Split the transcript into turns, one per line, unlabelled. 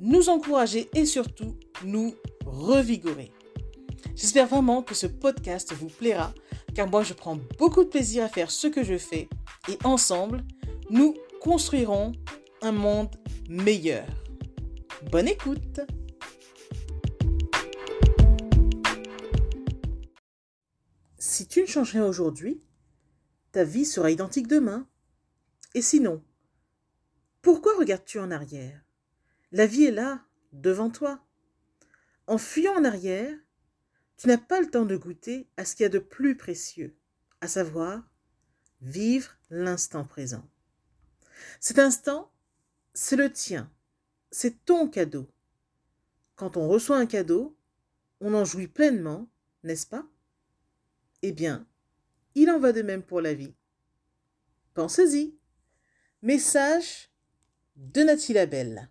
nous encourager et surtout nous revigorer. J'espère vraiment que ce podcast vous plaira car moi je prends beaucoup de plaisir à faire ce que je fais et ensemble, nous construirons un monde meilleur. Bonne écoute Si tu ne changes rien aujourd'hui, ta vie sera identique demain. Et sinon, pourquoi regardes-tu en arrière? La vie est là, devant toi. En fuyant en arrière, tu n'as pas le temps de goûter à ce qu'il y a de plus précieux, à savoir vivre l'instant présent. Cet instant, c'est le tien, c'est ton cadeau. Quand on reçoit un cadeau, on en jouit pleinement, n'est-ce pas? Eh bien, il en va de même pour la vie. Pensez-y. Message de Nathalie Labelle.